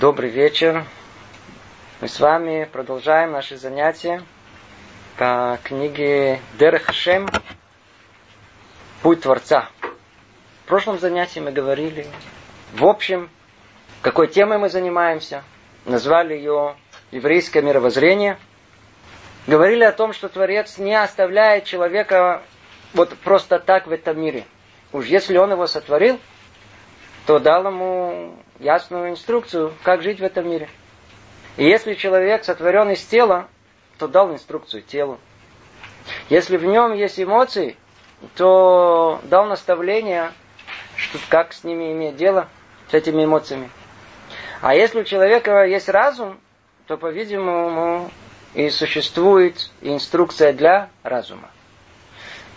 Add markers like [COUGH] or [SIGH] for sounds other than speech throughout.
Добрый вечер. Мы с вами продолжаем наши занятия по книге Дерех Хашем «Путь Творца». В прошлом занятии мы говорили, в общем, какой темой мы занимаемся. Назвали ее «Еврейское мировоззрение». Говорили о том, что Творец не оставляет человека вот просто так в этом мире. Уж если он его сотворил, то дал ему ясную инструкцию, как жить в этом мире. И если человек сотворен из тела, то дал инструкцию телу. Если в нем есть эмоции, то дал наставление, что, как с ними иметь дело, с этими эмоциями. А если у человека есть разум, то, по-видимому, и существует инструкция для разума.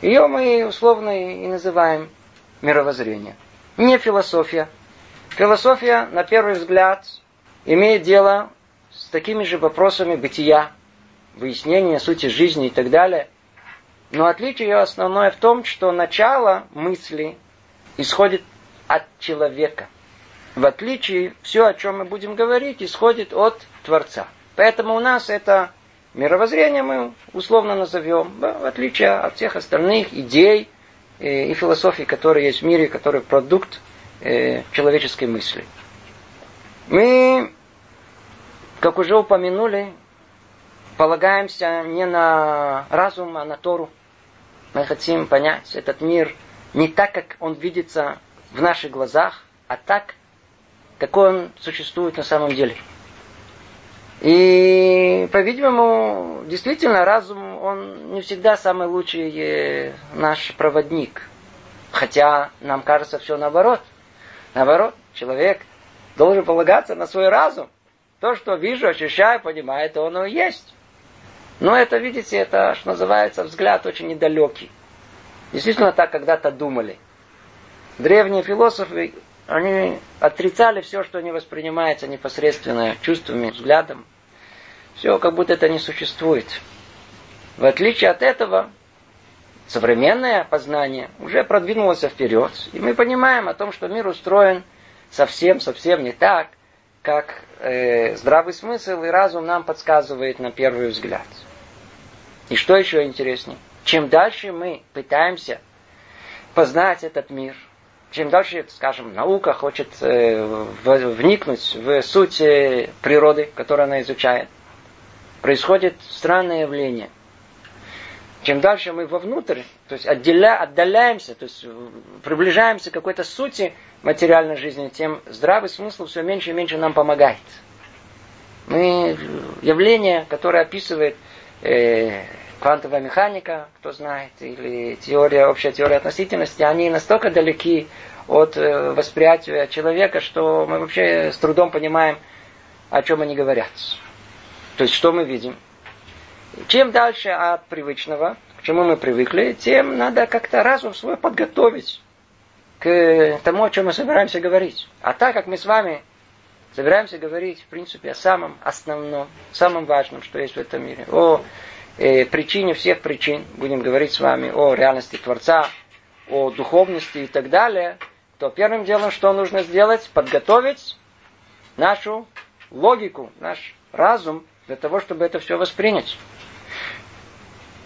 Ее мы условно и называем мировоззрение. Не философия, Философия, на первый взгляд, имеет дело с такими же вопросами бытия, выяснения сути жизни и так далее. Но отличие ее основное в том, что начало мысли исходит от человека. В отличие, все, о чем мы будем говорить, исходит от Творца. Поэтому у нас это мировоззрение мы условно назовем, в отличие от всех остальных идей и философий, которые есть в мире, которые продукт э, человеческой мысли. Мы, как уже упомянули, полагаемся не на разум, а на Тору. Мы хотим понять этот мир не так, как он видится в наших глазах, а так, какой он существует на самом деле. И, по-видимому, действительно, разум, он не всегда самый лучший э, наш проводник. Хотя нам кажется все наоборот. Наоборот, человек должен полагаться на свой разум. То, что вижу, ощущаю, понимаю, это оно и есть. Но это, видите, это, что называется, взгляд очень недалекий. Действительно так когда-то думали. Древние философы, они отрицали все, что не воспринимается непосредственно чувствами, взглядом. Все, как будто это не существует. В отличие от этого, современное познание уже продвинулось вперед, и мы понимаем о том, что мир устроен совсем-совсем не так, как э, здравый смысл и разум нам подсказывает на первый взгляд. И что еще интереснее? Чем дальше мы пытаемся познать этот мир, чем дальше, скажем, наука хочет э, вникнуть в суть э, природы, которую она изучает, происходит странное явление – чем дальше мы вовнутрь, то есть отделя, отдаляемся, то есть приближаемся к какой-то сути материальной жизни, тем здравый смысл все меньше и меньше нам помогает. Мы явление, которое описывает э, квантовая механика, кто знает, или теория, общая теория относительности, они настолько далеки от э, восприятия человека, что мы вообще с трудом понимаем, о чем они говорят. То есть, что мы видим? Чем дальше от привычного, к чему мы привыкли, тем надо как-то разум свой подготовить к тому, о чем мы собираемся говорить. А так как мы с вами собираемся говорить, в принципе, о самом основном, самом важном, что есть в этом мире, о э, причине всех причин, будем говорить с вами о реальности Творца, о духовности и так далее, то первым делом, что нужно сделать, подготовить нашу логику, наш разум для того, чтобы это все воспринять.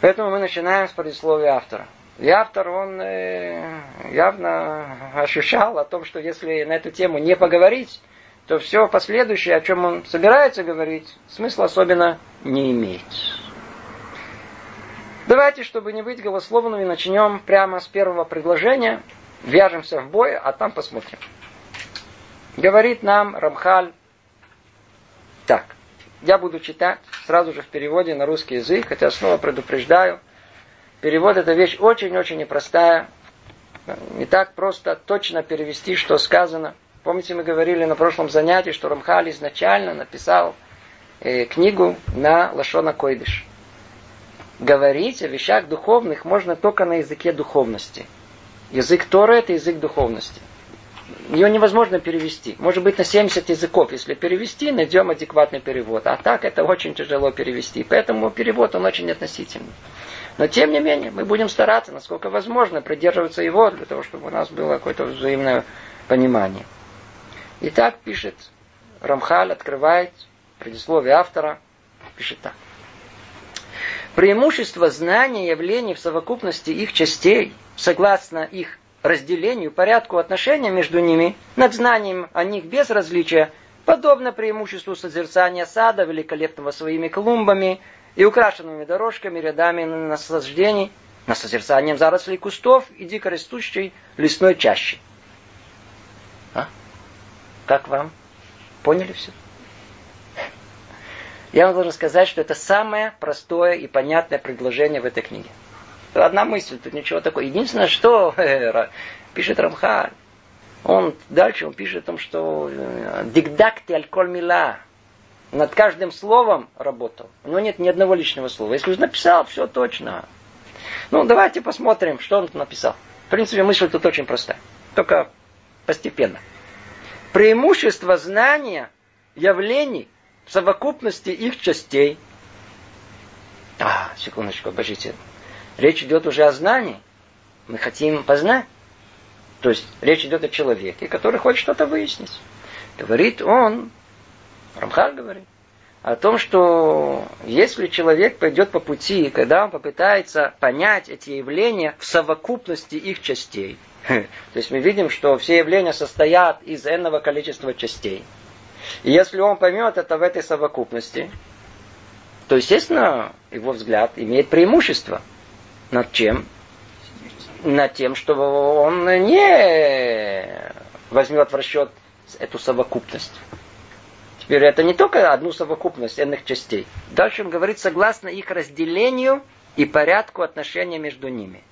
Поэтому мы начинаем с предисловия автора. И автор, он э, явно ощущал о том, что если на эту тему не поговорить, то все последующее, о чем он собирается говорить, смысла особенно не имеет. Давайте, чтобы не быть голословными, начнем прямо с первого предложения, вяжемся в бой, а там посмотрим. Говорит нам Рамхаль так. Я буду читать сразу же в переводе на русский язык, хотя снова предупреждаю. Перевод это вещь очень-очень непростая. Не так просто точно перевести, что сказано. Помните, мы говорили на прошлом занятии, что Рамхаль изначально написал э, книгу на Лашона Койдыш. Говорить о вещах духовных можно только на языке духовности. Язык Торы – это язык духовности ее невозможно перевести. Может быть, на 70 языков, если перевести, найдем адекватный перевод. А так это очень тяжело перевести. Поэтому перевод, он очень относительный. Но, тем не менее, мы будем стараться, насколько возможно, придерживаться его, для того, чтобы у нас было какое-то взаимное понимание. Итак, пишет Рамхаль открывает предисловие автора, пишет так. Преимущество знания явлений в совокупности их частей, согласно их разделению, порядку отношения между ними, над знанием о них без различия, подобно преимуществу созерцания сада, великолепного своими клумбами и украшенными дорожками, рядами наслаждений, на созерцанием зарослей кустов и дикорастущей лесной чащи. А? Как вам? Поняли все? Я вам должен сказать, что это самое простое и понятное предложение в этой книге. Одна мысль, тут ничего такого. Единственное, что [LAUGHS] пишет Рамхаль, он дальше он пишет о том, что э, дикдакти аль мила над каждым словом работал. У него нет ни одного лишнего слова. Если уже написал, все точно. Ну, давайте посмотрим, что он написал. В принципе, мысль тут очень простая. Только постепенно. Преимущество знания явлений совокупности их частей. А, секундочку, обождите. Речь идет уже о знании. Мы хотим познать. То есть речь идет о человеке, который хочет что-то выяснить. Говорит он, Рамхаль говорит, о том, что если человек пойдет по пути, когда он попытается понять эти явления в совокупности их частей, [LAUGHS] то есть мы видим, что все явления состоят из энного количества частей. И если он поймет это в этой совокупности, то, естественно, его взгляд имеет преимущество – над чем? Над тем, что он не возьмет в расчет эту совокупность. Теперь это не только одну совокупность энных частей. Дальше он говорит, согласно их разделению и порядку отношения между ними.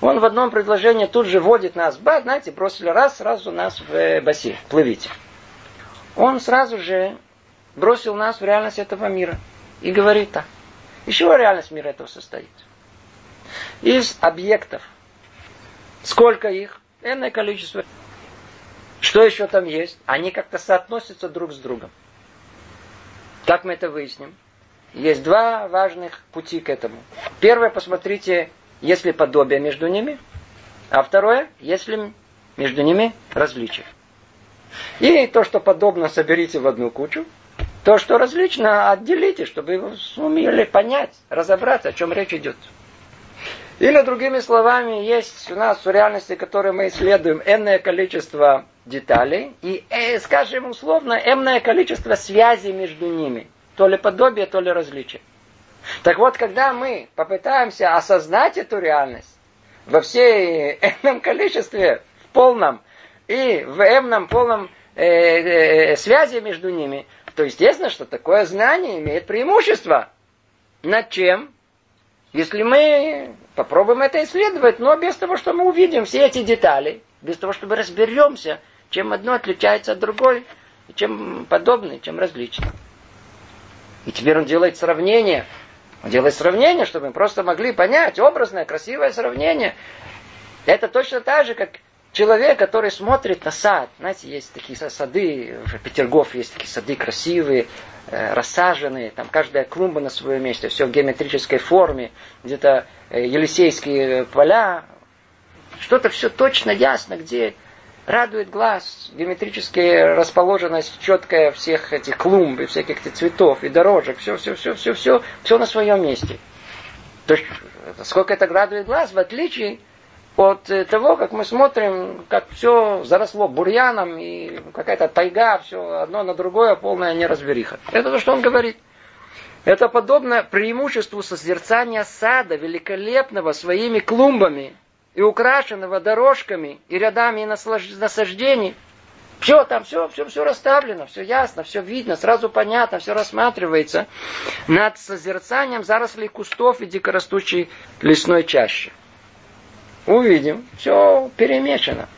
Он в одном предложении тут же вводит нас, ба, знаете, бросили раз, сразу нас в бассейн, плывите. Он сразу же бросил нас в реальность этого мира и говорит так. Из чего реальность мира этого состоит? из объектов. Сколько их? Энное количество. Что еще там есть? Они как-то соотносятся друг с другом. Как мы это выясним? Есть два важных пути к этому. Первое, посмотрите, есть ли подобие между ними. А второе, есть ли между ними различия. И то, что подобно, соберите в одну кучу. То, что различно, отделите, чтобы вы сумели понять, разобраться, о чем речь идет. Или, другими словами, есть у нас в реальности, которую мы исследуем, энное количество деталей и, э, скажем условно, энное количество связей между ними. То ли подобие, то ли различие. Так вот, когда мы попытаемся осознать эту реальность во всей [LAUGHS] энном количестве, в полном, и в эмном полном э, э, связи между ними, то естественно, что такое знание имеет преимущество. Над чем? Если мы попробуем это исследовать, но без того, что мы увидим все эти детали, без того, чтобы разберемся, чем одно отличается от другой, чем подобное, чем различно. И теперь он делает сравнение. Он делает сравнение, чтобы мы просто могли понять, образное, красивое сравнение. Это точно так же, как человек, который смотрит на сад. Знаете, есть такие сады, в Петергоф есть такие сады красивые, Э, рассаженные, там каждая клумба на своем месте, все в геометрической форме, где-то э, Елисейские поля, что-то все точно ясно, где радует глаз, геометрически расположенность четкая всех этих клумб и всяких цветов и дорожек, все, все, все, все, все, все на своем месте. То есть, сколько это радует глаз, в отличие от э, того, как мы смотрим, как все заросло бурьяном и какая-то тайга, все одно на другое, полная неразбериха. Это то, что он говорит. Это подобно преимуществу созерцания сада, великолепного своими клумбами и украшенного дорожками и рядами насаждений. Все там, все, все, все расставлено, все ясно, все видно, сразу понятно, все рассматривается над созерцанием зарослей кустов и дикорастущей лесной чащи увидим, все перемешано.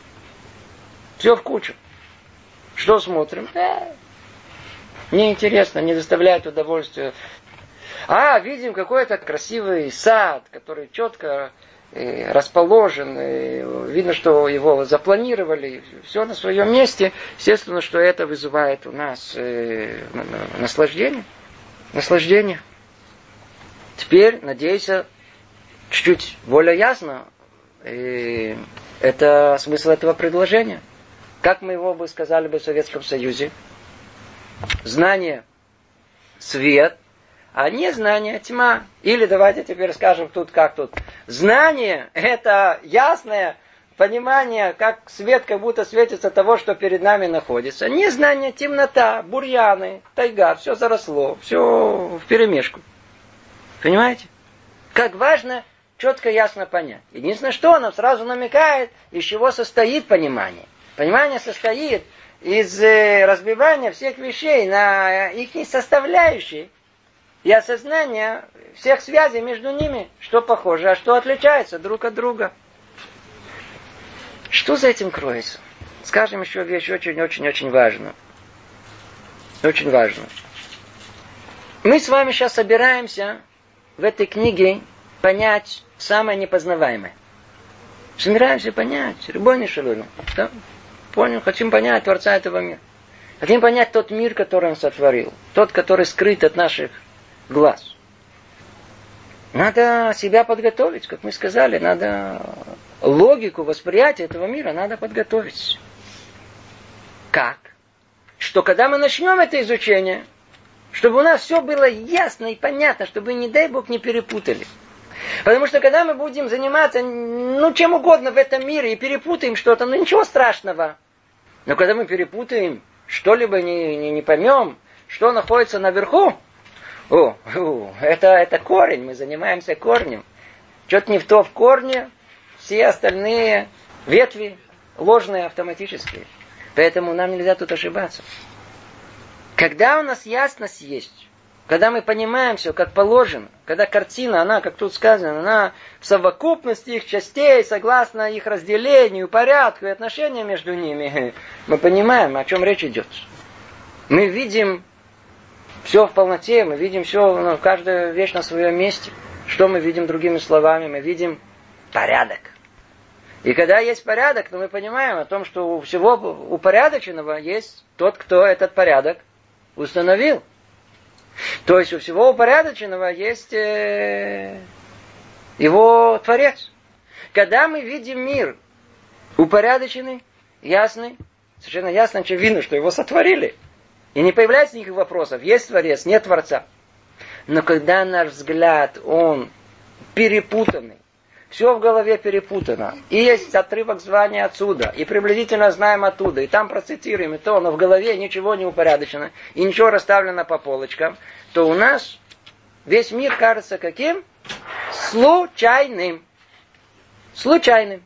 Все в кучу. Что смотрим? Да. Неинтересно, не доставляет удовольствия. А, видим какой-то красивый сад, который четко э, расположен, и видно, что его запланировали, все на своем месте. Естественно, что это вызывает у нас э, наслаждение. Наслаждение. Теперь, надеюсь, чуть-чуть более ясно и это смысл этого предложения. Как мы его бы сказали бы в Советском Союзе? знание свет, а не знание тьма. Или давайте теперь скажем тут как тут. Знание это ясное понимание, как свет как будто светится того, что перед нами находится. Незнание, темнота, бурьяны, тайга, все заросло, все в перемешку. Понимаете? Как важно четко ясно понять. Единственное, что оно сразу намекает, из чего состоит понимание. Понимание состоит из э, разбивания всех вещей на их составляющие и осознания всех связей между ними, что похоже, а что отличается друг от друга. Что за этим кроется? Скажем еще вещь очень-очень-очень важную. Очень важную. Мы с вами сейчас собираемся в этой книге понять самое непознаваемое. Собираемся понять, любой шалуну. Да? Понял, хотим понять Творца этого мира. Хотим понять тот мир, который Он сотворил. Тот, который скрыт от наших глаз. Надо себя подготовить, как мы сказали, надо логику восприятия этого мира надо подготовить. Как? Что когда мы начнем это изучение, чтобы у нас все было ясно и понятно, чтобы, не дай Бог, не перепутали. Потому что когда мы будем заниматься, ну, чем угодно в этом мире и перепутаем что-то, ну, ничего страшного. Но когда мы перепутаем, что-либо не, не, не поймем, что находится наверху, о, о, это, это корень, мы занимаемся корнем. Что-то не в то в корне, все остальные ветви ложные автоматические. Поэтому нам нельзя тут ошибаться. Когда у нас ясность есть, когда мы понимаем все как положено, когда картина, она, как тут сказано, она в совокупности их частей, согласно их разделению, порядку и отношениям между ними, [LAUGHS] мы понимаем, о чем речь идет. Мы видим все в полноте, мы видим все, ну, каждая вещь на своем месте. Что мы видим другими словами? Мы видим порядок. И когда есть порядок, то мы понимаем о том, что у всего упорядоченного есть тот, кто этот порядок установил. То есть у всего упорядоченного есть э, его Творец. Когда мы видим мир упорядоченный, ясный, совершенно ясно, очевидно, что его сотворили. И не появляется никаких вопросов. Есть Творец, нет Творца. Но когда наш взгляд, он перепутанный, все в голове перепутано. И есть отрывок звания отсюда. И приблизительно знаем оттуда. И там процитируем и то, но в голове ничего не упорядочено. И ничего расставлено по полочкам. То у нас весь мир кажется каким? Случайным. Случайным.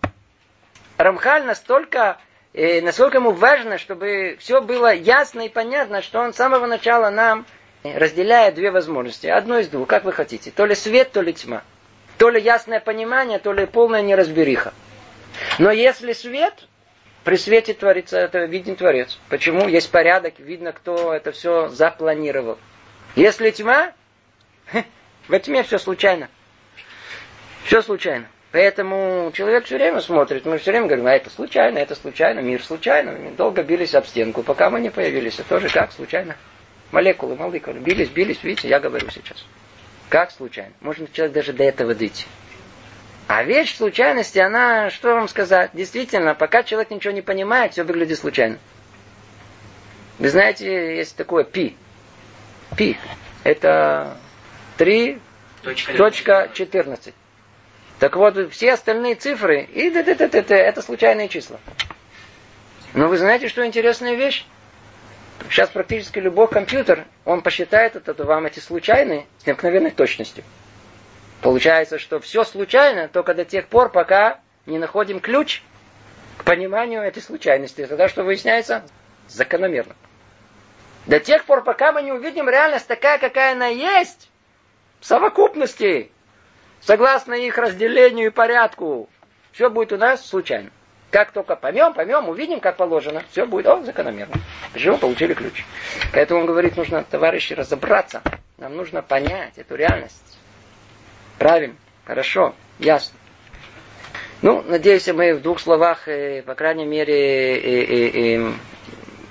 Рамхаль настолько, э, насколько ему важно, чтобы все было ясно и понятно, что он с самого начала нам разделяет две возможности. Одно из двух, как вы хотите. То ли свет, то ли тьма. То ли ясное понимание, то ли полная неразбериха. Но если свет, при свете творится, это виден Творец. Почему? Есть порядок, видно, кто это все запланировал. Если тьма, [LAUGHS] в тьме все случайно. Все случайно. Поэтому человек все время смотрит, мы все время говорим, а это случайно, это случайно, мир случайно. Мы долго бились об стенку, пока мы не появились. Это тоже как случайно. Молекулы, молекулы. Бились, бились, видите, я говорю сейчас. Как случайно? Может человек даже до этого дойти. А вещь случайности, она, что вам сказать, действительно, пока человек ничего не понимает, все выглядит случайно. Вы знаете, есть такое пи. Пи. Это 3.14. Так вот, все остальные цифры, и это случайные числа. Но вы знаете, что интересная вещь? Сейчас практически любой компьютер, он посчитает это вам эти случайные с необыкновенной точностью. Получается, что все случайно только до тех пор, пока не находим ключ к пониманию этой случайности. Тогда что выясняется? Закономерно. До тех пор, пока мы не увидим реальность такая, какая она есть, в совокупности, согласно их разделению и порядку, все будет у нас случайно. Как только поймем, поймем, увидим, как положено, все будет, о, закономерно. Живем, получили ключ. Поэтому он говорит, нужно, товарищи, разобраться. Нам нужно понять эту реальность. Правильно, хорошо, ясно. Ну, надеюсь, мы в двух словах, э, по крайней мере, э, э,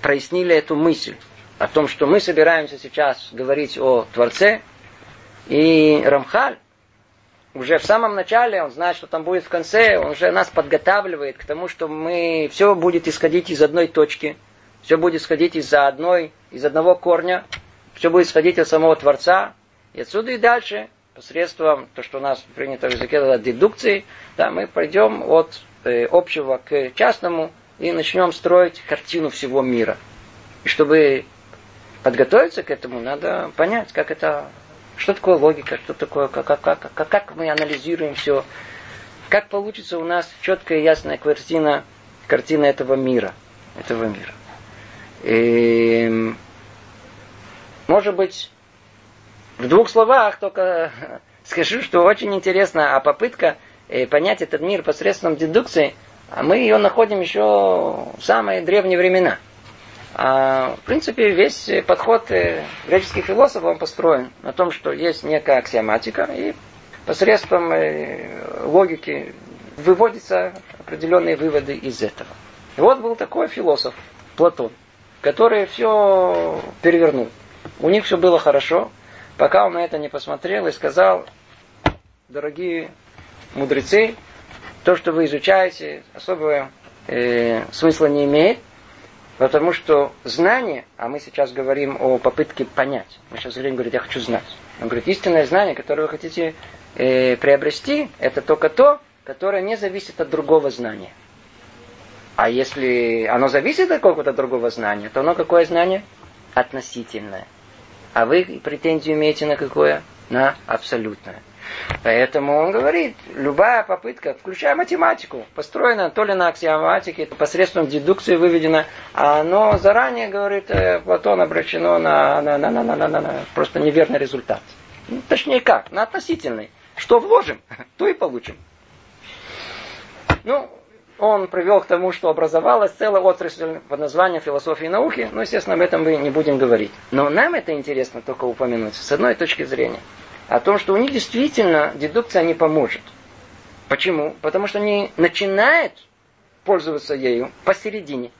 прояснили эту мысль о том, что мы собираемся сейчас говорить о Творце. И Рамхаль, уже в самом начале, он знает, что там будет в конце, он уже нас подготавливает к тому, что мы все будет исходить из одной точки, Все будет сходить из-за одной, из одного корня. Все будет сходить от самого Творца. И отсюда и дальше, посредством, то, что у нас принято в языке, это дедукции, да, мы пойдем от э, общего к частному и начнем строить картину всего мира. И чтобы подготовиться к этому, надо понять, как это, что такое логика, что такое, как, как, как, как, мы анализируем все, как получится у нас четкая и ясная картина, картина этого мира. Этого мира. И, может быть, в двух словах только [LAUGHS] скажу, что очень интересно, а попытка э, понять этот мир посредством дедукции, а мы ее находим еще в самые древние времена – а, в принципе, весь подход э, греческих философов он построен на том, что есть некая аксиоматика, и посредством э, логики выводятся определенные выводы из этого. И вот был такой философ, Платон, который все перевернул. У них все было хорошо, пока он на это не посмотрел и сказал, дорогие мудрецы, то, что вы изучаете, особого э, смысла не имеет, Потому что знание, а мы сейчас говорим о попытке понять. Мы сейчас говорим, говорит, я хочу знать. Он говорит, истинное знание, которое вы хотите э, приобрести, это только то, которое не зависит от другого знания. А если оно зависит от какого-то другого знания, то оно какое знание? Относительное. А вы претензию имеете на какое? На абсолютное. Поэтому он говорит, любая попытка, включая математику, построена то ли на аксиоматике, посредством дедукции выведена, а оно заранее, говорит, э, Платон обращено на, на, на, на, на, на, на, на просто неверный результат. Ну, точнее как, на относительный. Что вложим, [LAUGHS] то и получим. Ну, он привел к тому, что образовалась целая отрасль под названием философии и науки, но, естественно, об этом мы не будем говорить. Но нам это интересно только упомянуть с одной точки зрения – о том, что у них действительно дедукция не поможет. Почему? Потому что они начинают пользоваться ею посередине.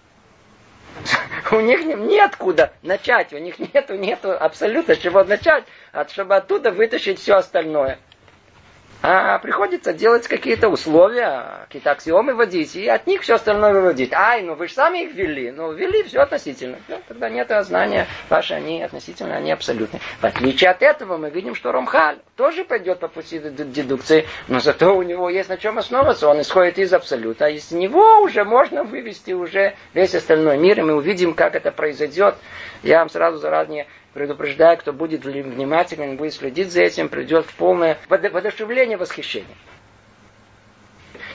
[LAUGHS] У них неоткуда начать, у них нету, нету абсолютно чего начать, чтобы оттуда вытащить все остальное. А приходится делать какие-то условия, какие-то аксиомы вводить, и от них все остальное выводить. Ай, ну вы же сами их ввели. Ну, ввели все относительно. Да, тогда нет знания ваши, они относительно, они абсолютны. В отличие от этого, мы видим, что Ромхаль тоже пойдет по пути дедукции, но зато у него есть на чем основываться. Он исходит из абсолюта. А из него уже можно вывести уже весь остальной мир, и мы увидим, как это произойдет. Я вам сразу заранее предупреждаю, кто будет внимателен, будет следить за этим, придет в полное воодушевление, восхищение.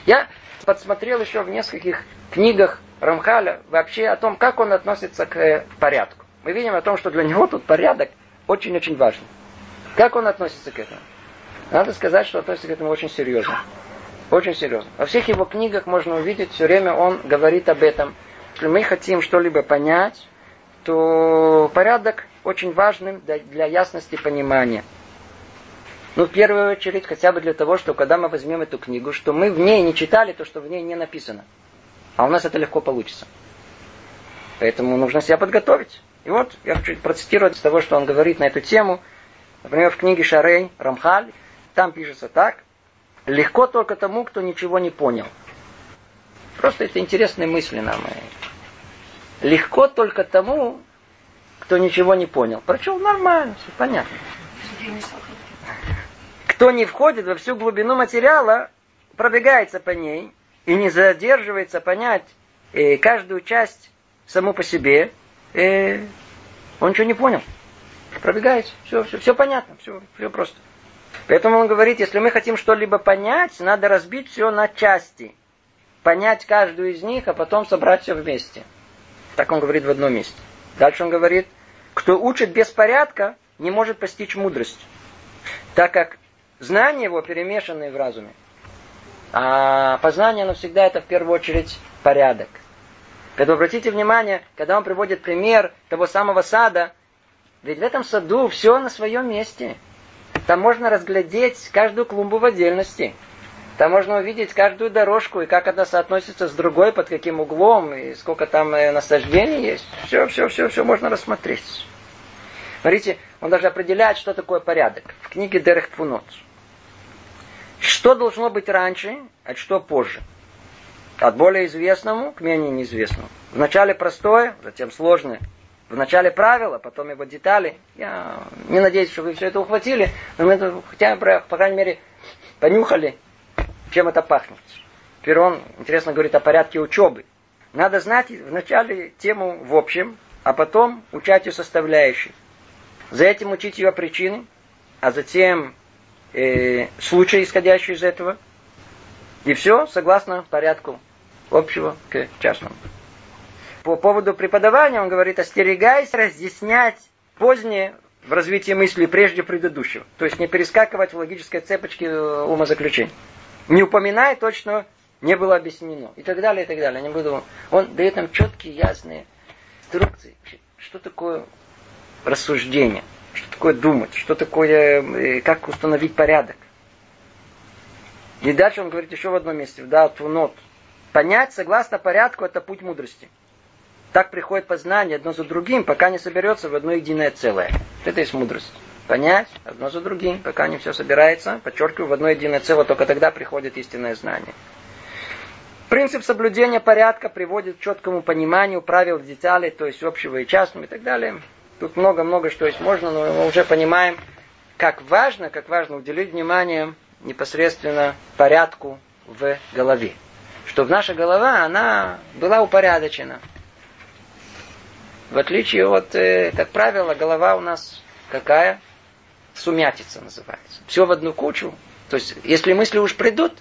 Я подсмотрел еще в нескольких книгах Рамхаля вообще о том, как он относится к э, порядку. Мы видим о том, что для него тут порядок очень-очень важен. Как он относится к этому? Надо сказать, что относится к этому очень серьезно. Очень серьезно. Во всех его книгах можно увидеть, все время он говорит об этом. Если мы хотим что-либо понять, то порядок очень важным для ясности понимания. Ну, в первую очередь, хотя бы для того, что когда мы возьмем эту книгу, что мы в ней не читали то, что в ней не написано. А у нас это легко получится. Поэтому нужно себя подготовить. И вот я хочу процитировать из того, что он говорит на эту тему. Например, в книге Шарей Рамхаль, там пишется так. Легко только тому, кто ничего не понял. Просто это интересные мысли нам. Легко только тому, кто ничего не понял. Прочел нормально, все понятно. Кто не входит во всю глубину материала, пробегается по ней и не задерживается понять э, каждую часть саму по себе, э, он ничего не понял. Пробегает, все, все, все понятно, все, все просто. Поэтому он говорит, если мы хотим что-либо понять, надо разбить все на части. Понять каждую из них, а потом собрать все вместе. Так он говорит в одном месте. Дальше он говорит, кто учит без порядка, не может постичь мудрость, так как знания его перемешаны в разуме. А познание, оно всегда это в первую очередь порядок. Когда обратите внимание, когда он приводит пример того самого сада, ведь в этом саду все на своем месте. Там можно разглядеть каждую клумбу в отдельности. Там можно увидеть каждую дорожку и как она соотносится с другой, под каким углом, и сколько там э, насаждений есть. Все, все, все, все можно рассмотреть. Смотрите, он даже определяет, что такое порядок. В книге Дерех Пфунот. Что должно быть раньше, а что позже. От более известному к менее неизвестному. Вначале простое, затем сложное. Вначале правила, потом его детали. Я не надеюсь, что вы все это ухватили, но мы это хотя бы, по крайней мере, понюхали, чем это пахнет. Теперь он, интересно, говорит о порядке учебы. Надо знать вначале тему в общем, а потом учать ее составляющие. За этим учить ее причины, а затем э, случаи, исходящие из этого. И все согласно порядку общего к частному. По поводу преподавания он говорит, остерегайся разъяснять позднее в развитии мысли прежде предыдущего. То есть не перескакивать в логической цепочке э, умозаключений. Не упоминая точно не было объяснено. И так далее, и так далее. Не буду... Он дает нам четкие, ясные инструкции. Что такое рассуждение? Что такое думать? Что такое, э, как установить порядок? И дальше он говорит еще в одном месте, да, тунот. Понять согласно порядку это путь мудрости. Так приходит познание одно за другим, пока не соберется в одно единое целое. Это есть мудрость. Понять одно за другим, пока не все собирается, подчеркиваю, в одно единое целое, только тогда приходит истинное знание. Принцип соблюдения порядка приводит к четкому пониманию правил деталей, то есть общего и частного и так далее. Тут много-много что есть можно, но мы уже понимаем, как важно, как важно уделить внимание непосредственно порядку в голове. Чтобы наша голова, она была упорядочена. В отличие от, э, как правило, голова у нас какая? Сумятица называется. Все в одну кучу. То есть, если мысли уж придут,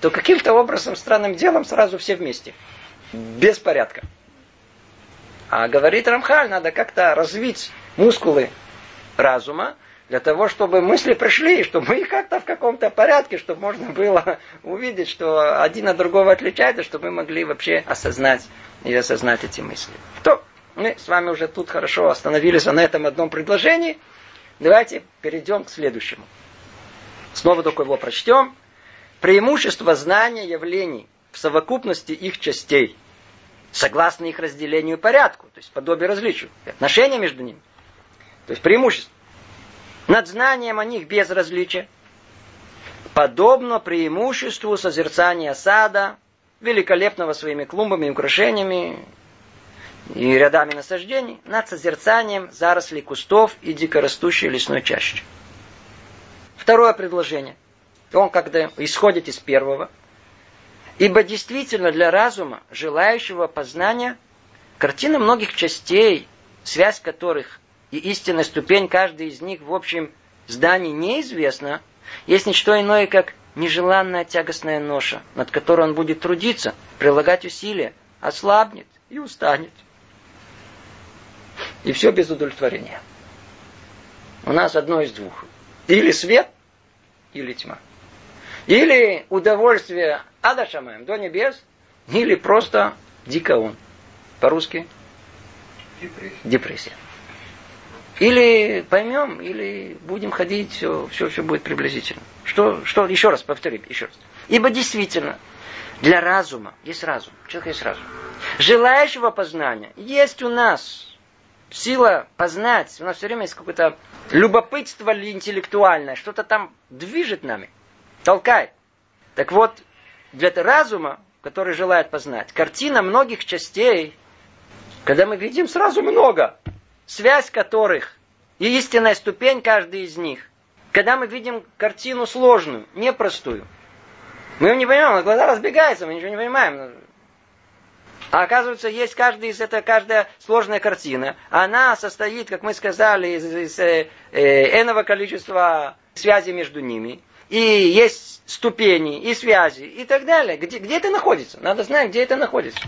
то каким-то образом, странным делом, сразу все вместе. Без порядка. А говорит Рамхаль, надо как-то развить мускулы разума, для того, чтобы мысли пришли, чтобы их как-то в каком-то порядке, чтобы можно было увидеть, что один от другого отличается, чтобы мы могли вообще осознать и осознать эти мысли. То мы с вами уже тут хорошо остановились на этом одном предложении. Давайте перейдем к следующему. Снова только его прочтем. Преимущество знания явлений в совокупности их частей, согласно их разделению и порядку, то есть подобие различию, отношения между ними. То есть преимущество. Над знанием о них без различия. Подобно преимуществу созерцания сада, великолепного своими клумбами и украшениями, и рядами насаждений, над созерцанием зарослей кустов и дикорастущей лесной чащи. Второе предложение. Он когда исходит из первого. Ибо действительно для разума, желающего познания, картина многих частей, связь которых и истинная ступень каждой из них в общем здании неизвестна, есть ничто иное, как нежеланная тягостная ноша, над которой он будет трудиться, прилагать усилия, ослабнет и устанет. И все без удовлетворения. У нас одно из двух. Или свет, или тьма. Или удовольствие адашамаем до небес, или просто дикаун. По-русски? Депрессия. Депрессия. Или поймем, или будем ходить, все, все, все будет приблизительно. Что, что, еще раз повторим, еще раз. Ибо действительно, для разума есть разум, человек есть разум. Желающего познания есть у нас сила познать. У нас все время есть какое-то любопытство интеллектуальное, что-то там движет нами, толкает. Так вот, для разума, который желает познать, картина многих частей, когда мы видим сразу много, связь которых и истинная ступень каждой из них, когда мы видим картину сложную, непростую, мы ее не понимаем, глаза разбегаются, мы ничего не понимаем. А оказывается, есть каждая из это каждая сложная картина. Она состоит, как мы сказали, из, из э, э, энного количества связей между ними. И есть ступени, и связи, и так далее. Где, где это находится? Надо знать, где это находится.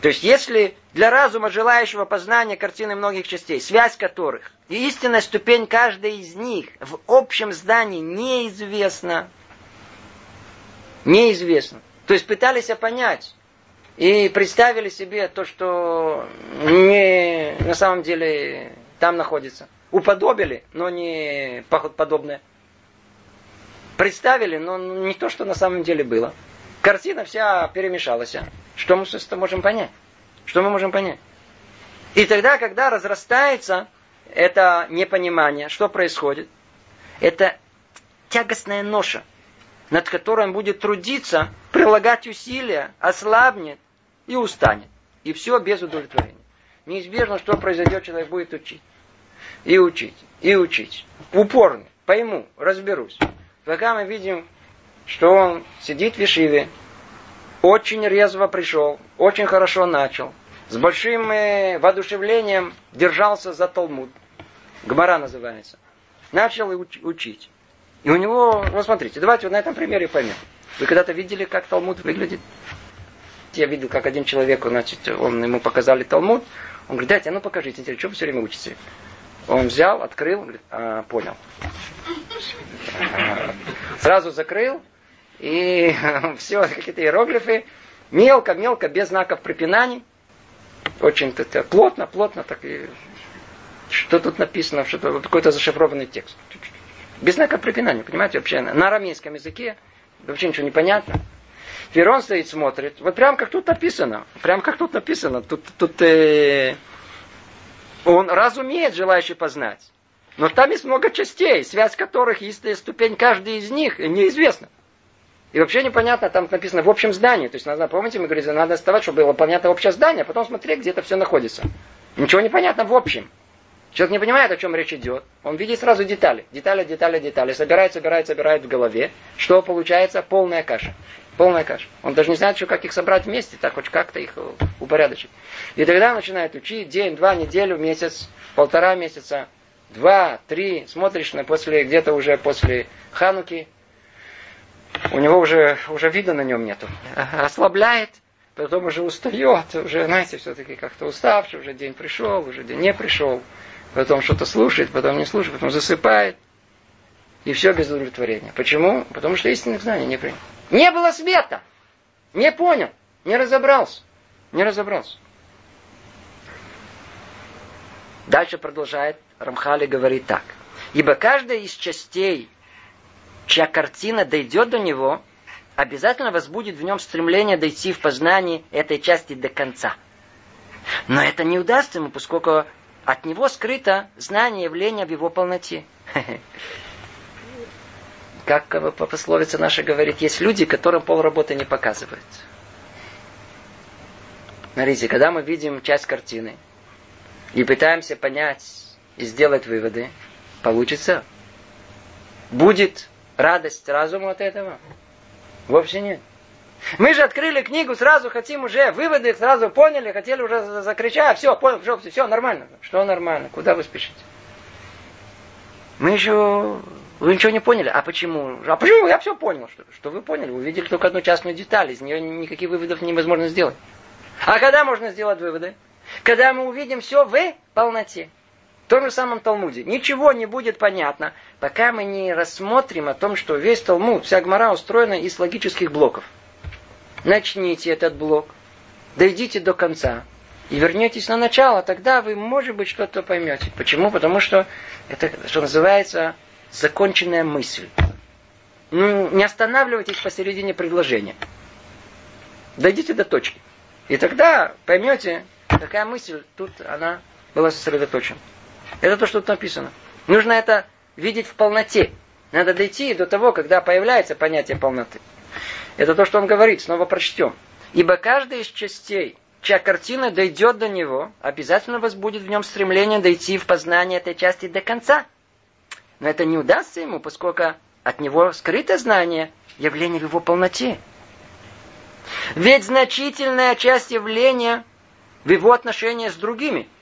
То есть, если для разума, желающего познания картины многих частей, связь которых и истинная ступень каждой из них в общем здании неизвестна, неизвестна. То есть, пытались понять, и представили себе то, что не на самом деле там находится. Уподобили, но не подобное. Представили, но не то, что на самом деле было. Картина вся перемешалась. Что мы можем понять? Что мы можем понять? И тогда, когда разрастается это непонимание, что происходит? Это тягостная ноша, над которой он будет трудиться, прилагать усилия, ослабнет и устанет. И все без удовлетворения. Неизбежно, что произойдет, человек будет учить. И учить, и учить. Упорно. Пойму, разберусь. Пока мы видим, что он сидит в Вишиве, очень резво пришел, очень хорошо начал, с большим э, воодушевлением держался за Талмуд. Гмара называется. Начал уч- учить. И у него, ну смотрите, давайте вот на этом примере поймем. Вы когда-то видели, как Талмуд выглядит? Я видел, как один человек, значит, он ему показали Талмуд. Он говорит, дайте, ну покажите, интересно, что вы все время учите? Он взял, открыл, говорит, а, понял. Сразу закрыл, и [LAUGHS] все, какие-то иероглифы, мелко-мелко, без знаков препинаний. Очень это, плотно, плотно, так и что тут написано, что то какой-то зашифрованный текст. Без знаков препинания, понимаете, вообще на арамейском языке вообще ничего не понятно. Теперь стоит, смотрит, вот прям как тут написано, прям как тут написано, тут, тут э, он разумеет, желающий познать. Но там есть много частей, связь которых, есть ступень каждой из них, неизвестна. И вообще непонятно, там написано в общем здании. То есть, надо, помните, мы говорили, надо оставать, чтобы было понятно общее здание, а потом смотреть, где это все находится. Ничего не понятно в общем. Человек не понимает, о чем речь идет. Он видит сразу детали. Детали, детали, детали. Собирает, собирает, собирает в голове. Что получается? Полная каша. Полная каша. Он даже не знает, что, как их собрать вместе, так хоть как-то их упорядочить. И тогда начинает учить день, два, неделю, месяц, полтора месяца, два, три. Смотришь на после, где-то уже после Хануки, у него уже, уже вида на нем нету. Ослабляет, потом уже устает, уже, знаете, все-таки как-то уставший, уже день пришел, уже день не пришел. Потом что-то слушает, потом не слушает, потом засыпает. И все без удовлетворения. Почему? Потому что истинных знаний не принял. Не было света. Не понял. Не разобрался. Не разобрался. Дальше продолжает Рамхали говорит так. Ибо каждая из частей чья картина дойдет до него, обязательно возбудит в нем стремление дойти в познании этой части до конца. Но это не удастся ему, поскольку от него скрыто знание явления в его полноте. [LAUGHS] Как пословица наша говорит, есть люди, которым полработы не показывают. Смотрите, когда мы видим часть картины и пытаемся понять и сделать выводы, получится. Будет радость разуму от этого? Вовсе нет. Мы же открыли книгу, сразу хотим уже выводы, сразу поняли, хотели уже закричать, все, понял, все, все нормально. Что нормально? Куда вы спешите? Мы еще... Вы ничего не поняли? А почему? А почему? Я все понял. Что, что вы поняли? Увидели только одну частную деталь, из нее никаких выводов невозможно сделать. А когда можно сделать выводы? Когда мы увидим все в полноте. В том же самом Талмуде. Ничего не будет понятно, пока мы не рассмотрим о том, что весь Талмуд, вся Гмара устроена из логических блоков. Начните этот блок, дойдите до конца и вернетесь на начало, тогда вы, может быть, что-то поймете. Почему? Потому что это, что называется, законченная мысль. Ну, не останавливайтесь посередине предложения. Дойдите до точки. И тогда поймете, какая мысль тут она была сосредоточена. Это то, что тут написано. Нужно это видеть в полноте. Надо дойти до того, когда появляется понятие полноты. Это то, что он говорит. Снова прочтем. Ибо каждая из частей, чья картина дойдет до него, обязательно возбудит в нем стремление дойти в познание этой части до конца. Но это не удастся ему, поскольку от него скрыто знание явления в его полноте. Ведь значительная часть явления в его отношении с другими –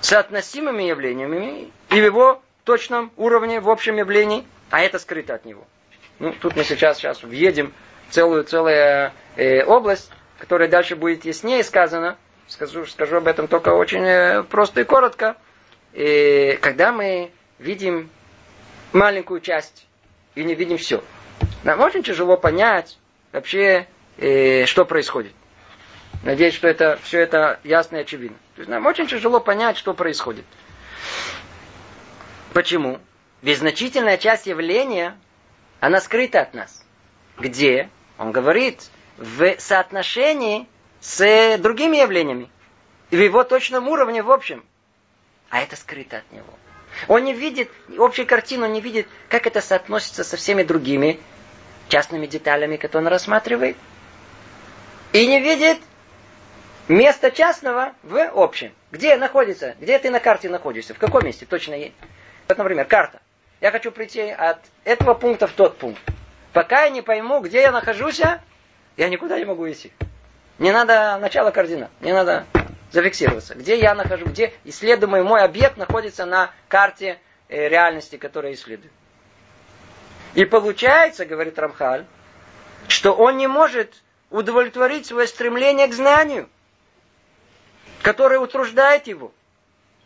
соотносимыми явлениями и в его точном уровне, в общем явлении, а это скрыто от него. Ну, тут мы сейчас, сейчас въедем целую, целую э, область, которая дальше будет яснее сказано. Скажу, скажу об этом только очень э, просто и коротко. И когда мы видим маленькую часть и не видим все, нам очень тяжело понять вообще, э, что происходит. Надеюсь, что это, все это ясно и очевидно. То есть нам очень тяжело понять, что происходит. Почему? Ведь значительная часть явления, она скрыта от нас. Где? Он говорит, в соотношении с другими явлениями. И в его точном уровне в общем. А это скрыто от него. Он не видит, общей картину не видит, как это соотносится со всеми другими частными деталями, которые он рассматривает, и не видит место частного в общем. Где находится? Где ты на карте находишься? В каком месте точно есть? Вот, например, карта. Я хочу прийти от этого пункта в тот пункт. Пока я не пойму, где я нахожусь, я никуда не могу идти. Не надо начало координат. Не надо зафиксироваться. Где я нахожусь, где исследуемый мой объект находится на карте э, реальности, которая исследует. И получается, говорит Рамхаль, что он не может удовлетворить свое стремление к знанию, которое утруждает его.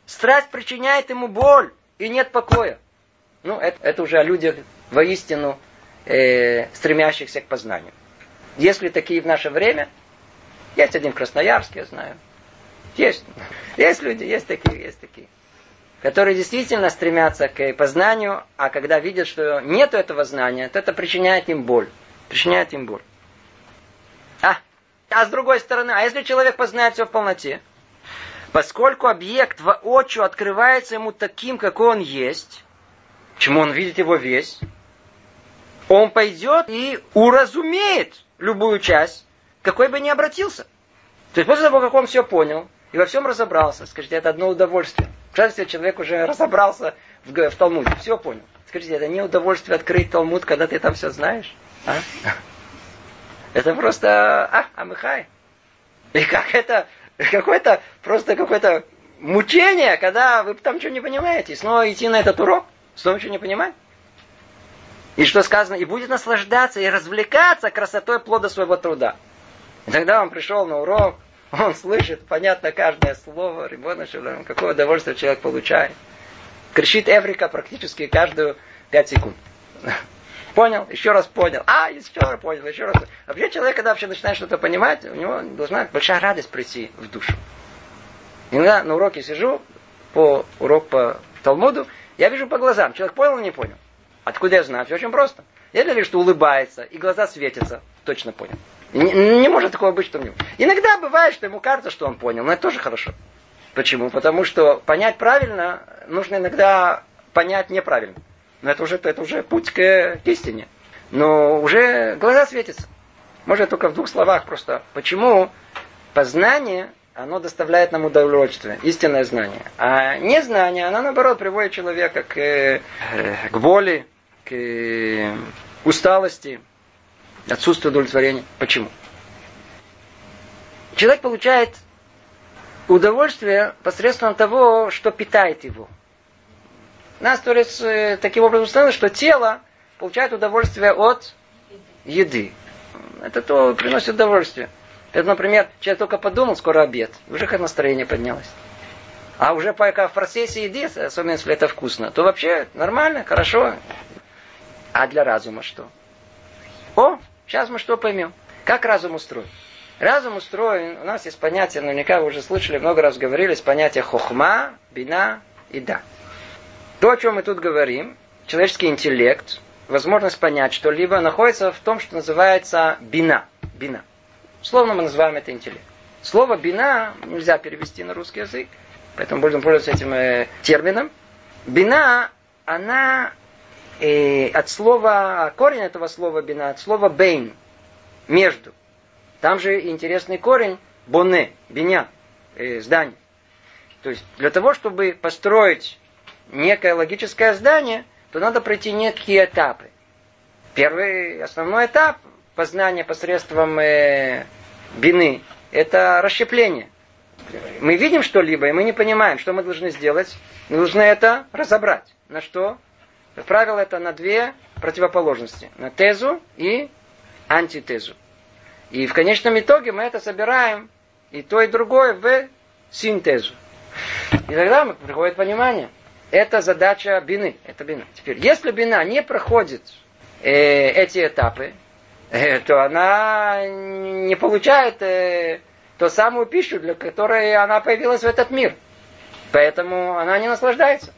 Страсть причиняет ему боль, и нет покоя. Ну, это, это уже о людях воистину э, стремящихся к познанию. Если такие в наше время, есть один в Красноярске, я знаю. Есть. [LAUGHS] Есть люди, есть такие, есть такие. Которые действительно стремятся к познанию, а когда видят, что нет этого знания, то это причиняет им боль. Причиняет им боль. А, а с другой стороны, а если человек познает все в полноте, поскольку объект воочию открывается ему таким, какой он есть, чему он видит его весь, он пойдет и уразумеет любую часть, какой бы ни обратился. То есть после того, как он все понял и во всем разобрался, скажите, это одно удовольствие. Кажется, человек уже [LAUGHS] разобрался в, в Талмуде, все понял. Скажите, это не удовольствие открыть Талмуд, когда ты там все знаешь? А? [LAUGHS] Это просто а, амыхай. И как это, какое-то, просто какое-то мучение, когда вы там что не понимаете. Снова идти на этот урок, снова что не понимать. И что сказано, и будет наслаждаться и развлекаться красотой плода своего труда. И тогда он пришел на урок, он слышит, понятно, каждое слово, какое удовольствие человек получает. Кричит Эврика практически каждую пять секунд. [LAUGHS] Понял? Еще раз понял. А, еще раз понял, еще раз. Вообще человек, когда вообще начинает что-то понимать, у него должна большая радость прийти в душу. Иногда на уроке сижу, по урок по Талмуду, я вижу по глазам, человек понял или не понял. Откуда я знаю? Все очень просто. Я вижу, что улыбается, и глаза светятся. Точно понял. Не, не может такого быть, что у. Иногда бывает, что ему кажется, что он понял, но это тоже хорошо. Почему? Потому что понять правильно нужно иногда понять неправильно. Но это уже, это уже путь к, к истине. Но уже глаза светятся. Может только в двух словах просто. Почему познание, оно доставляет нам удовольствие, истинное знание. А незнание, оно наоборот приводит человека к, э, к боли, к усталости, отсутствию удовлетворения. Почему? Человек получает удовольствие посредством того, что питает его. Нас Торец э, таким образом установил, что тело получает удовольствие от еды. Это то приносит удовольствие. Это, например, человек только подумал, скоро обед, уже как настроение поднялось. А уже пока в процессе еды, особенно если это вкусно, то вообще нормально, хорошо. А для разума что? О, сейчас мы что поймем. Как разум устроен? Разум устроен, у нас есть понятие, наверняка вы уже слышали, много раз говорили, понятие хохма, бина и да. То, о чем мы тут говорим, человеческий интеллект, возможность понять что-либо, находится в том, что называется бина. Бина. Словно мы называем это интеллект. Слово бина нельзя перевести на русский язык, поэтому будем пользоваться этим э, термином. Бина, она и от слова, корень этого слова бина, от слова бейн, между. Там же интересный корень боне, биня, э, здание. То есть для того, чтобы построить некое логическое здание, то надо пройти некие этапы. Первый основной этап познания посредством э, бины – это расщепление. Мы видим что-либо, и мы не понимаем, что мы должны сделать. Мы должны это разобрать. На что? Как правило, это на две противоположности. На тезу и антитезу. И в конечном итоге мы это собираем и то, и другое в синтезу. И тогда приходит понимание. Это задача бины. Это бина. Теперь, если бина не проходит э, эти этапы, то она не получает э, ту самую пищу, для которой она появилась в этот мир. Поэтому она не наслаждается.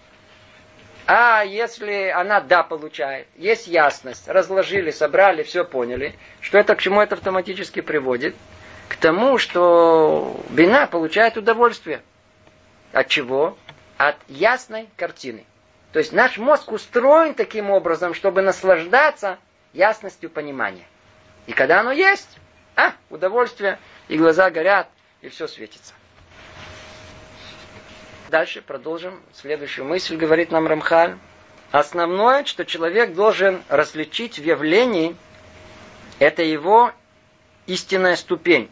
А если она да получает, есть ясность, разложили, собрали, все поняли, что это к чему это автоматически приводит? К тому, что бина получает удовольствие. От чего? От ясной картины. То есть наш мозг устроен таким образом, чтобы наслаждаться ясностью понимания. И когда оно есть, а, удовольствие, и глаза горят, и все светится. Дальше продолжим. Следующую мысль говорит нам Рамхаль. Основное, что человек должен различить в явлении, это его истинная ступень,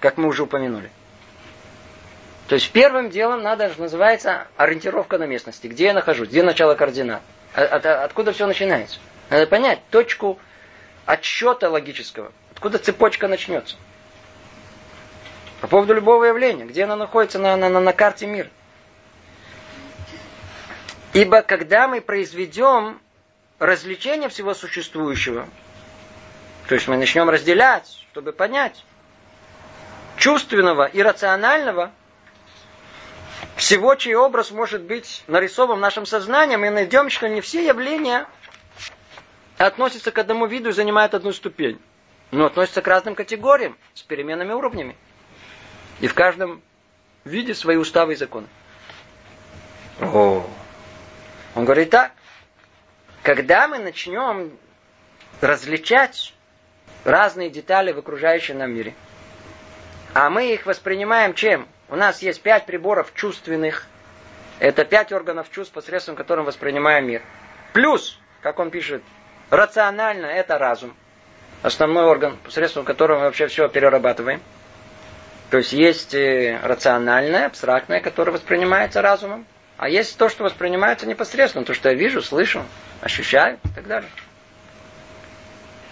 как мы уже упомянули. То есть первым делом надо, что называется, ориентировка на местности. Где я нахожусь, где начало координат. От, откуда все начинается. Надо понять точку отсчета логического. Откуда цепочка начнется. По поводу любого явления, где оно находится на, на, на, карте мира. Ибо когда мы произведем развлечение всего существующего, то есть мы начнем разделять, чтобы понять, чувственного и рационального, всего, чей образ может быть нарисован нашим сознанием, мы найдем, что не все явления относятся к одному виду и занимают одну ступень, но относятся к разным категориям с переменными уровнями. И в каждом виде свои уставы и законы. О, он говорит так. Когда мы начнем различать разные детали в окружающем нам мире, а мы их воспринимаем чем? У нас есть пять приборов чувственных. Это пять органов чувств, посредством которых воспринимаем мир. Плюс, как он пишет, рационально это разум. Основной орган, посредством которого мы вообще все перерабатываем. То есть есть э, рациональное, абстрактное, которое воспринимается разумом. А есть то, что воспринимается непосредственно, то, что я вижу, слышу, ощущаю и так далее.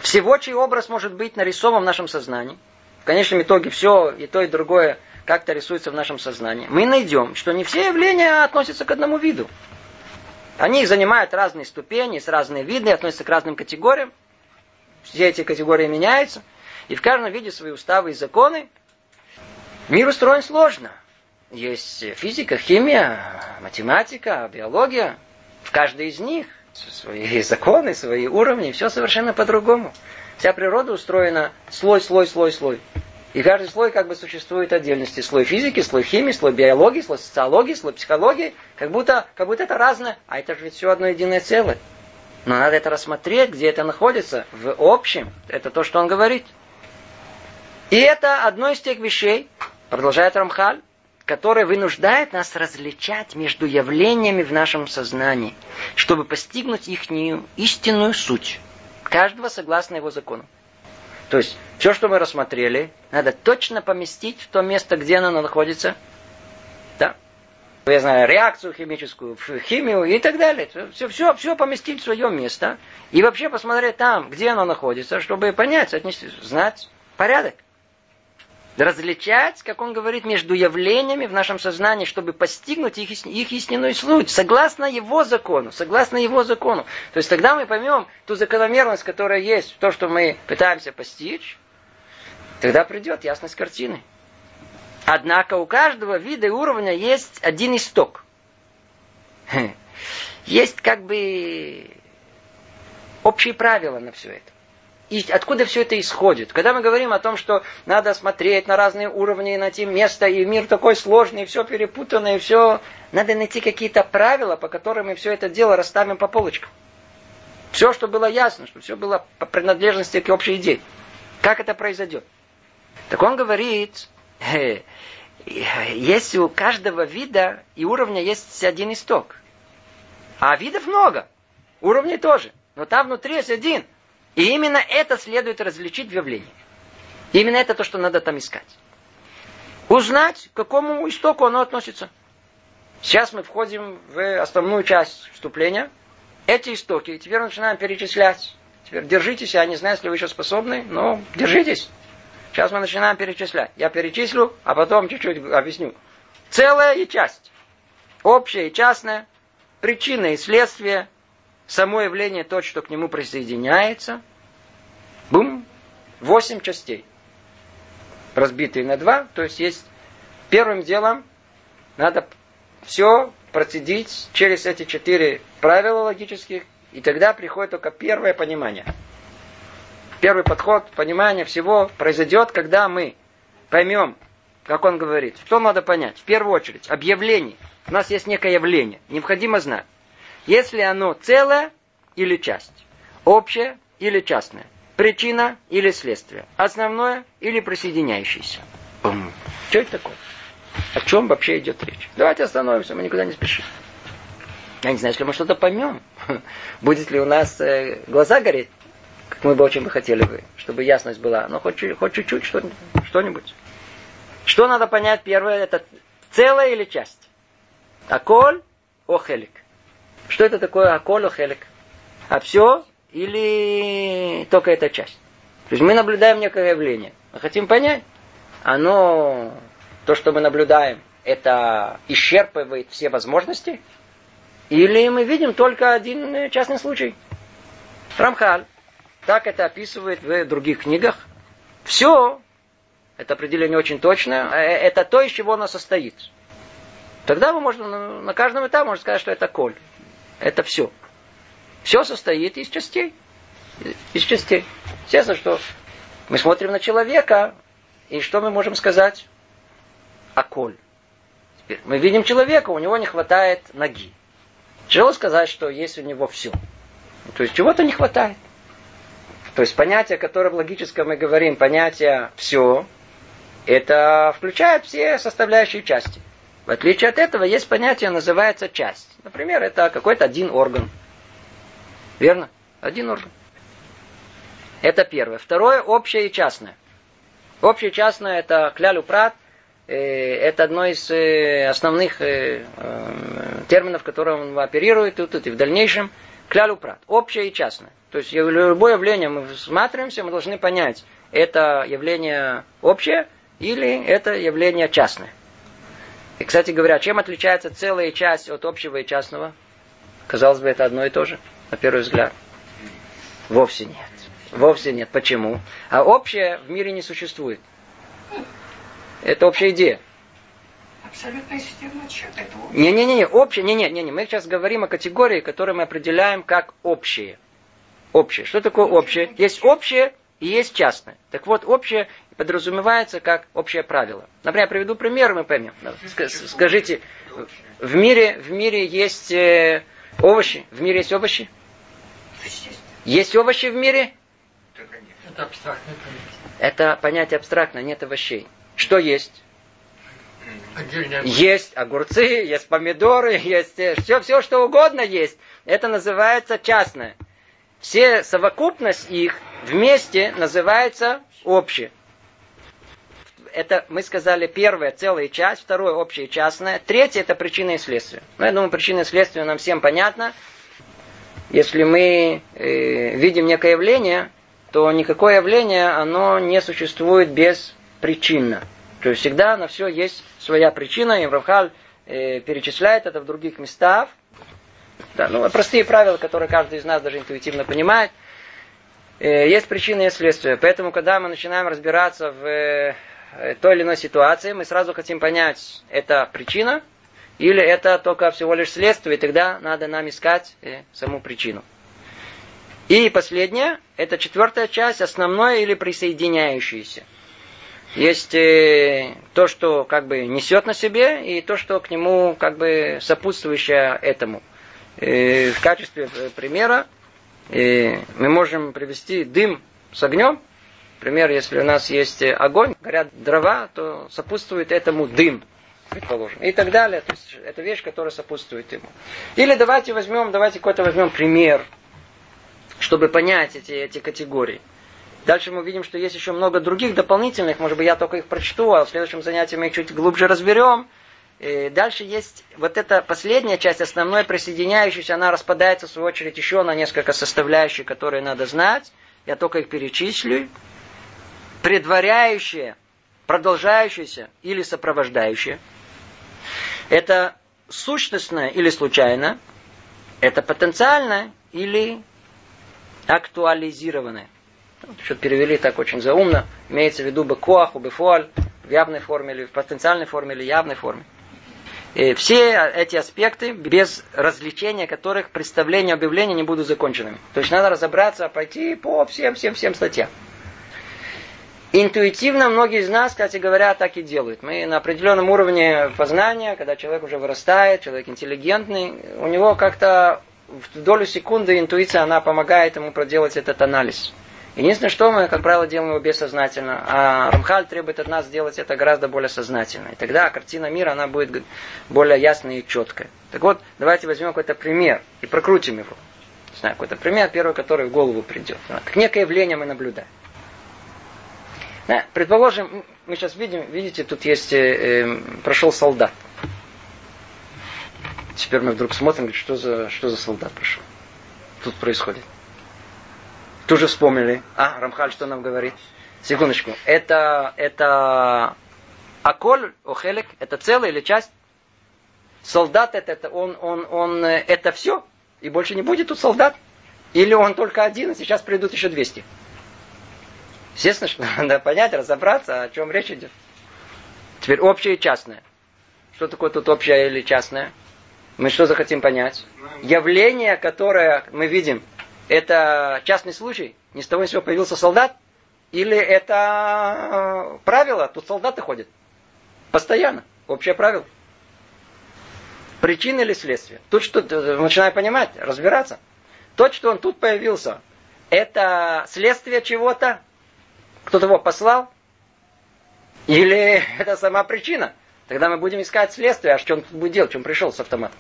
Всего, чей образ может быть нарисован в нашем сознании. В конечном итоге все и то, и другое как-то рисуется в нашем сознании. Мы найдем, что не все явления относятся к одному виду. Они занимают разные ступени, с разные виды, относятся к разным категориям. Все эти категории меняются. И в каждом виде свои уставы и законы. Мир устроен сложно. Есть физика, химия, математика, биология. В каждой из них свои законы, свои уровни, все совершенно по-другому. Вся природа устроена слой, слой, слой, слой. И каждый слой как бы существует отдельности. Слой физики, слой химии, слой биологии, слой социологии, слой психологии. Как будто, как будто это разное, а это же все одно единое целое. Но надо это рассмотреть, где это находится, в общем. Это то, что он говорит. И это одно из тех вещей, продолжает Рамхаль, которое вынуждает нас различать между явлениями в нашем сознании, чтобы постигнуть их истинную суть, каждого согласно его закону. То есть, все, что мы рассмотрели, надо точно поместить в то место, где оно находится. Да? Я знаю, реакцию химическую, химию и так далее. Все, все, все поместить в свое место. И вообще посмотреть там, где оно находится, чтобы понять, отнести, знать порядок различать, как он говорит, между явлениями в нашем сознании, чтобы постигнуть их, их истинную суть, согласно его закону, согласно его закону. То есть тогда мы поймем ту закономерность, которая есть в том, что мы пытаемся постичь, тогда придет ясность картины. Однако у каждого вида и уровня есть один исток. [LAUGHS] Есть как бы общие правила на все это и откуда все это исходит. Когда мы говорим о том, что надо смотреть на разные уровни, найти место, и мир такой сложный, и все перепутано, и все, надо найти какие-то правила, по которым мы все это дело расставим по полочкам. Все, что было ясно, что все было по принадлежности к общей идее. Как это произойдет? Так он говорит, э, если у каждого вида и уровня есть один исток. А видов много. Уровней тоже. Но там внутри есть один. И именно это следует различить в явлении. именно это то, что надо там искать. Узнать, к какому истоку оно относится. Сейчас мы входим в основную часть вступления. Эти истоки теперь начинаем перечислять. Теперь держитесь, я не знаю, если вы еще способны, но держитесь. Сейчас мы начинаем перечислять. Я перечислю, а потом чуть-чуть объясню. Целая и часть. Общая и частная. Причина и следствие само явление, то, что к нему присоединяется, бум, восемь частей, разбитые на два, то есть есть первым делом надо все процедить через эти четыре правила логических, и тогда приходит только первое понимание. Первый подход, понимание всего произойдет, когда мы поймем, как он говорит, что надо понять. В первую очередь, объявление. У нас есть некое явление, необходимо знать если оно целое или часть, общее или частное. Причина или следствие. Основное или присоединяющееся. Что это такое? О чем вообще идет речь? Давайте остановимся, мы никуда не спешим. Я не знаю, если мы что-то поймем, [LAUGHS] будет ли у нас э, глаза гореть, как мы бы очень бы хотели бы, чтобы ясность была. Но хоть, хоть чуть-чуть что-нибудь. Что надо понять первое, это целая или часть? Аколь, охелик. Что это такое аколь, охелик? А все или только эта часть? То есть мы наблюдаем некое явление. Мы хотим понять, оно, то, что мы наблюдаем, это исчерпывает все возможности? Или мы видим только один частный случай? Рамхаль так это описывает в других книгах. Все, это определение очень точное, э, это то, из чего оно состоит. Тогда мы можем на каждом этапе можно сказать, что это коль. Это все. Все состоит из частей. Из частей. Естественно, что мы смотрим на человека, и что мы можем сказать? А коль. Теперь мы видим человека, у него не хватает ноги. Тяжело сказать, что есть у него все. То есть чего-то не хватает. То есть понятие, которое в логическом мы говорим, понятие все, это включает все составляющие части. В отличие от этого есть понятие, называется часть. Например, это какой-то один орган. Верно? Один орган. Это первое. Второе, общее и частное. Общее и частное это клялю прат. Э, это одно из э, основных э, терминов, которым он оперирует тут, тут и в дальнейшем. Клялю прат. Общее и частное. То есть любое явление мы всматриваемся, мы должны понять, это явление общее или это явление частное. И, кстати говоря, чем отличается целая часть от общего и частного? Казалось бы, это одно и то же, на первый взгляд. Вовсе нет. Вовсе нет. Почему? А общее в мире не существует. Это общая идея. Абсолютная система отсчета. Не-не-не, общее, не-не-не, мы сейчас говорим о категории, которую мы определяем как общее общее. Что такое общее? Есть общее и есть частное. Так вот, общее подразумевается как общее правило. Например, я приведу пример, мы поймем. Скажите, в мире, в мире есть э, овощи? В мире есть овощи? Есть овощи в мире? Это абстрактное понятие. Это понятие абстрактное, нет овощей. Что есть? Есть огурцы, есть помидоры, есть все, э, все, что угодно есть. Это называется частное все совокупность их вместе называется общее. Это мы сказали первая целая часть, второе общее частное, третье это причина и следствие. Ну, я думаю, причина и следствие нам всем понятно. Если мы э, видим некое явление, то никакое явление, оно не существует без причинно. То есть всегда на все есть своя причина, и Равхаль э, перечисляет это в других местах. Да, ну, простые правила, которые каждый из нас даже интуитивно понимает. Э, есть причины и следствия. Поэтому, когда мы начинаем разбираться в э, той или иной ситуации, мы сразу хотим понять, это причина или это только всего лишь следствие, и тогда надо нам искать э, саму причину. И последнее, это четвертая часть, основное или присоединяющееся. Есть э, то, что как бы несет на себе, и то, что к нему как бы сопутствующее этому. Э, в качестве э, примера э, мы можем привести дым с огнем. Например, если у нас есть огонь, горят дрова, то сопутствует этому дым, предположим. И так далее. То есть это вещь, которая сопутствует ему. Или давайте возьмем, давайте какой-то возьмем пример, чтобы понять эти, эти категории. Дальше мы увидим, что есть еще много других дополнительных, может быть, я только их прочту, а в следующем занятии мы их чуть глубже разберем. И дальше есть вот эта последняя часть, основная присоединяющаяся, она распадается, в свою очередь, еще на несколько составляющих, которые надо знать. Я только их перечислю. Предваряющее, продолжающееся или сопровождающее. Это сущностное или случайно. Это потенциальное или актуализированное. Что перевели так очень заумно. Имеется в виду бы коах, бефуаль, в явной форме или в потенциальной форме или явной форме. И все эти аспекты, без развлечения которых представления объявления не будут законченными. То есть надо разобраться, пойти по всем-всем-всем статьям. Интуитивно многие из нас, кстати говоря, так и делают. Мы на определенном уровне познания, когда человек уже вырастает, человек интеллигентный, у него как-то в долю секунды интуиция, она помогает ему проделать этот анализ. Единственное, что мы, как правило, делаем его бессознательно. А Рамхаль требует от нас сделать это гораздо более сознательно. И тогда картина мира, она будет более ясная и четкая. Так вот, давайте возьмем какой-то пример и прокрутим его. Не знаю, какой-то пример, первый, который в голову придет. Как некое явление мы наблюдаем. Да, предположим, мы сейчас видим, видите, тут есть, э, э, прошел солдат. Теперь мы вдруг смотрим, говорит, что за, что за солдат прошел. Тут происходит. Тут же вспомнили. А, Рамхаль что нам говорит? Секундочку. Это, это Аколь, Охелек, это целая или часть? Солдат это, это он, он, он, это все? И больше не будет тут солдат? Или он только один, и сейчас придут еще 200? Естественно, что [LAUGHS] надо понять, разобраться, о чем речь идет. Теперь общее и частное. Что такое тут общее или частное? Мы что захотим понять? Явление, которое мы видим, это частный случай? Ни с того ни с сего появился солдат? Или это э, правило? Тут солдаты ходят. Постоянно. Общее правило. Причина или следствие? Тут что э, начинаю понимать, разбираться. То, что он тут появился, это следствие чего-то? Кто-то его послал? Или [LAUGHS] это сама причина? Тогда мы будем искать следствие, а что он тут будет делать, он пришел с автоматом.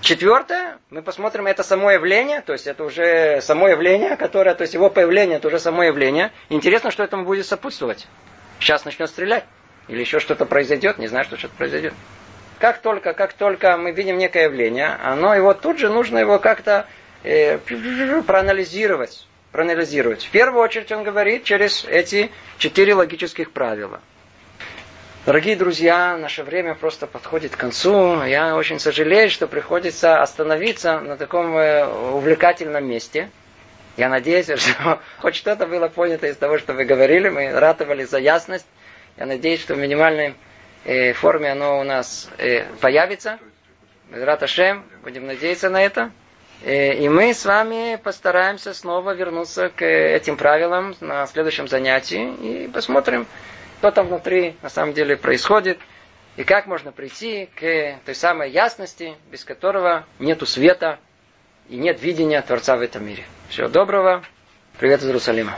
Четвертое, мы посмотрим, это само явление, то есть это уже само явление, которое, то есть его появление, это уже само явление. Интересно, что этому будет сопутствовать. Сейчас начнет стрелять. Или еще что-то произойдет, не знаю, что что-то произойдет. Как только, как только мы видим некое явление, оно его тут же нужно его как-то э, проанализировать. Проанализировать. В первую очередь он говорит через эти четыре логических правила. Дорогие друзья, наше время просто подходит к концу. Я очень сожалею, что приходится остановиться на таком э, увлекательном месте. Я надеюсь, [LAUGHS] что хоть что-то было понято из того, что вы говорили. Мы ратовали за ясность. Я надеюсь, что в минимальной э, форме оно у нас э, появится. Рата Шем, будем надеяться на это. И мы с вами постараемся снова вернуться к этим правилам на следующем занятии и посмотрим, что там внутри на самом деле происходит, и как можно прийти к той самой ясности, без которого нету света и нет видения Творца в этом мире. Всего доброго. Привет из Иерусалима.